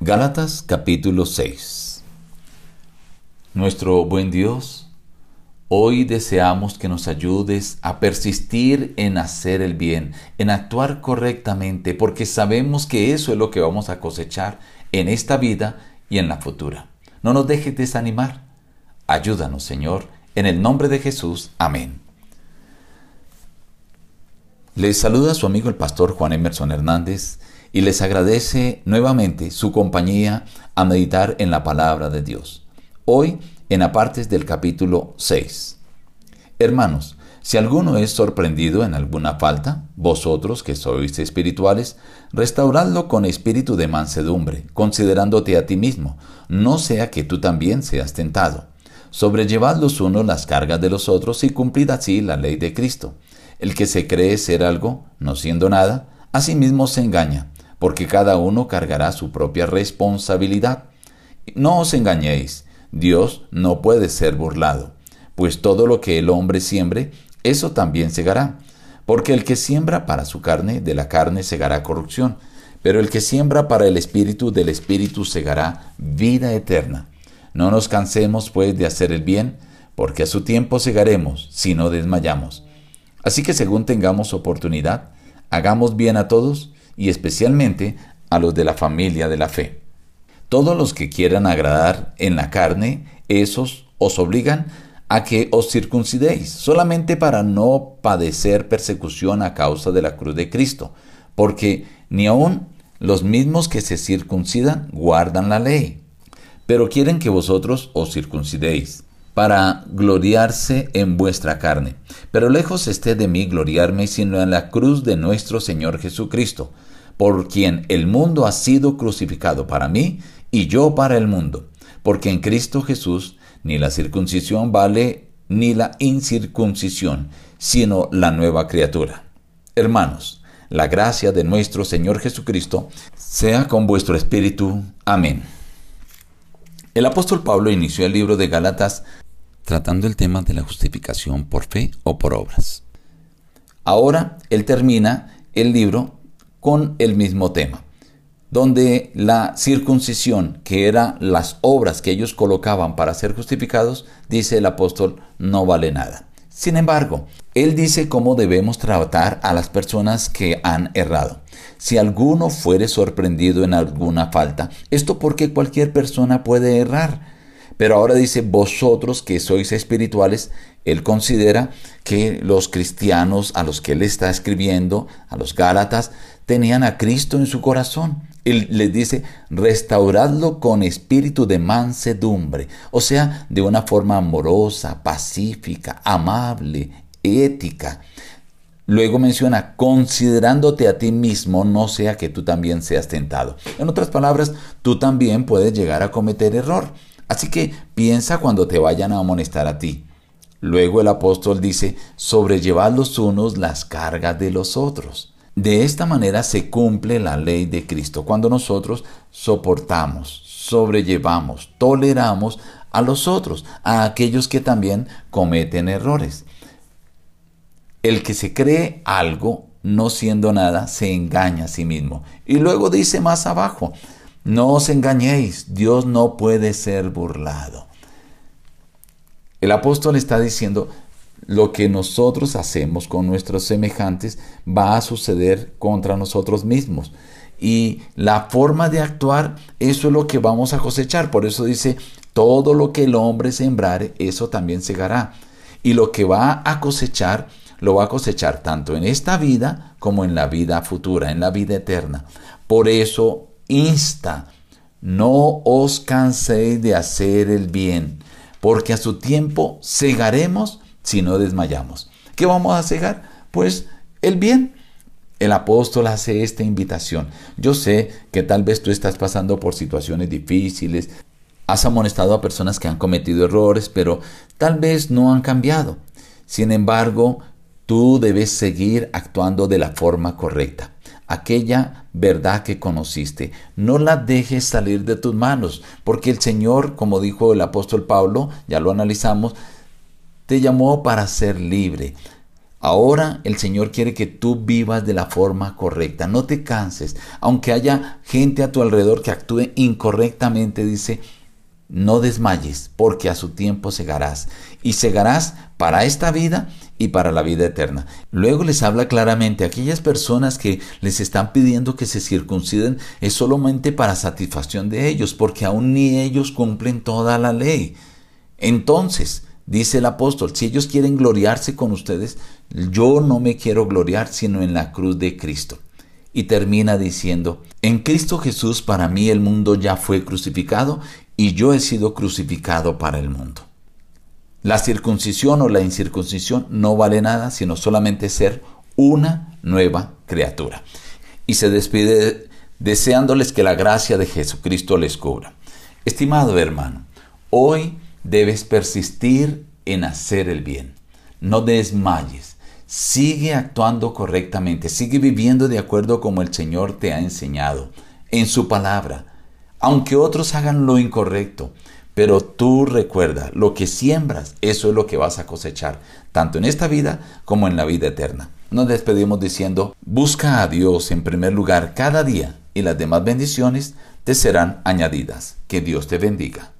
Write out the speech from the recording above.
Gálatas capítulo 6 Nuestro buen Dios, hoy deseamos que nos ayudes a persistir en hacer el bien, en actuar correctamente, porque sabemos que eso es lo que vamos a cosechar en esta vida y en la futura. No nos dejes desanimar. Ayúdanos, Señor, en el nombre de Jesús. Amén. Les saluda su amigo el pastor Juan Emerson Hernández y les agradece nuevamente su compañía a meditar en la palabra de Dios. Hoy en apartes del capítulo 6. Hermanos, si alguno es sorprendido en alguna falta, vosotros que sois espirituales, restauradlo con espíritu de mansedumbre, considerándote a ti mismo, no sea que tú también seas tentado. Sobrellevad los unos las cargas de los otros y cumplid así la ley de Cristo. El que se cree ser algo, no siendo nada, a sí mismo se engaña porque cada uno cargará su propia responsabilidad. No os engañéis, Dios no puede ser burlado, pues todo lo que el hombre siembre, eso también segará. Porque el que siembra para su carne, de la carne segará corrupción, pero el que siembra para el espíritu, del espíritu segará vida eterna. No nos cansemos, pues, de hacer el bien, porque a su tiempo segaremos, si no desmayamos. Así que según tengamos oportunidad, hagamos bien a todos, y especialmente a los de la familia de la fe. Todos los que quieran agradar en la carne, esos os obligan a que os circuncidéis, solamente para no padecer persecución a causa de la cruz de Cristo, porque ni aun los mismos que se circuncidan guardan la ley, pero quieren que vosotros os circuncidéis, para gloriarse en vuestra carne. Pero lejos esté de mí gloriarme, sino en la cruz de nuestro Señor Jesucristo, por quien el mundo ha sido crucificado para mí y yo para el mundo, porque en Cristo Jesús ni la circuncisión vale ni la incircuncisión, sino la nueva criatura. Hermanos, la gracia de nuestro Señor Jesucristo sea con vuestro espíritu. Amén. El apóstol Pablo inició el libro de Gálatas tratando el tema de la justificación por fe o por obras. Ahora él termina el libro con el mismo tema, donde la circuncisión, que eran las obras que ellos colocaban para ser justificados, dice el apóstol, no vale nada. Sin embargo, él dice cómo debemos tratar a las personas que han errado. Si alguno fuere sorprendido en alguna falta, esto porque cualquier persona puede errar. Pero ahora dice, vosotros que sois espirituales, él considera que los cristianos a los que él está escribiendo, a los Gálatas, tenían a Cristo en su corazón. Él les dice, restauradlo con espíritu de mansedumbre, o sea, de una forma amorosa, pacífica, amable, ética. Luego menciona, considerándote a ti mismo, no sea que tú también seas tentado. En otras palabras, tú también puedes llegar a cometer error. Así que piensa cuando te vayan a amonestar a ti. Luego el apóstol dice, sobrellevad los unos las cargas de los otros. De esta manera se cumple la ley de Cristo, cuando nosotros soportamos, sobrellevamos, toleramos a los otros, a aquellos que también cometen errores. El que se cree algo, no siendo nada, se engaña a sí mismo. Y luego dice más abajo, no os engañéis, Dios no puede ser burlado. El apóstol está diciendo, lo que nosotros hacemos con nuestros semejantes va a suceder contra nosotros mismos. Y la forma de actuar, eso es lo que vamos a cosechar. Por eso dice, todo lo que el hombre sembrare, eso también segará. Y lo que va a cosechar, lo va a cosechar tanto en esta vida como en la vida futura, en la vida eterna. Por eso insta, no os canséis de hacer el bien, porque a su tiempo cegaremos si no desmayamos. ¿Qué vamos a cegar? Pues el bien. El apóstol hace esta invitación. Yo sé que tal vez tú estás pasando por situaciones difíciles, has amonestado a personas que han cometido errores, pero tal vez no han cambiado. Sin embargo, tú debes seguir actuando de la forma correcta aquella verdad que conociste. No la dejes salir de tus manos, porque el Señor, como dijo el apóstol Pablo, ya lo analizamos, te llamó para ser libre. Ahora el Señor quiere que tú vivas de la forma correcta, no te canses, aunque haya gente a tu alrededor que actúe incorrectamente, dice, no desmayes, porque a su tiempo segarás, y segarás para esta vida y para la vida eterna. Luego les habla claramente aquellas personas que les están pidiendo que se circunciden es solamente para satisfacción de ellos, porque aún ni ellos cumplen toda la ley. Entonces, Dice el apóstol, si ellos quieren gloriarse con ustedes, yo no me quiero gloriar sino en la cruz de Cristo. Y termina diciendo, en Cristo Jesús para mí el mundo ya fue crucificado y yo he sido crucificado para el mundo. La circuncisión o la incircuncisión no vale nada sino solamente ser una nueva criatura. Y se despide deseándoles que la gracia de Jesucristo les cubra. Estimado hermano, hoy debes persistir en hacer el bien. No desmayes. Sigue actuando correctamente. Sigue viviendo de acuerdo como el Señor te ha enseñado en su palabra. Aunque otros hagan lo incorrecto. Pero tú recuerda, lo que siembras, eso es lo que vas a cosechar, tanto en esta vida como en la vida eterna. Nos despedimos diciendo, busca a Dios en primer lugar cada día y las demás bendiciones te serán añadidas. Que Dios te bendiga.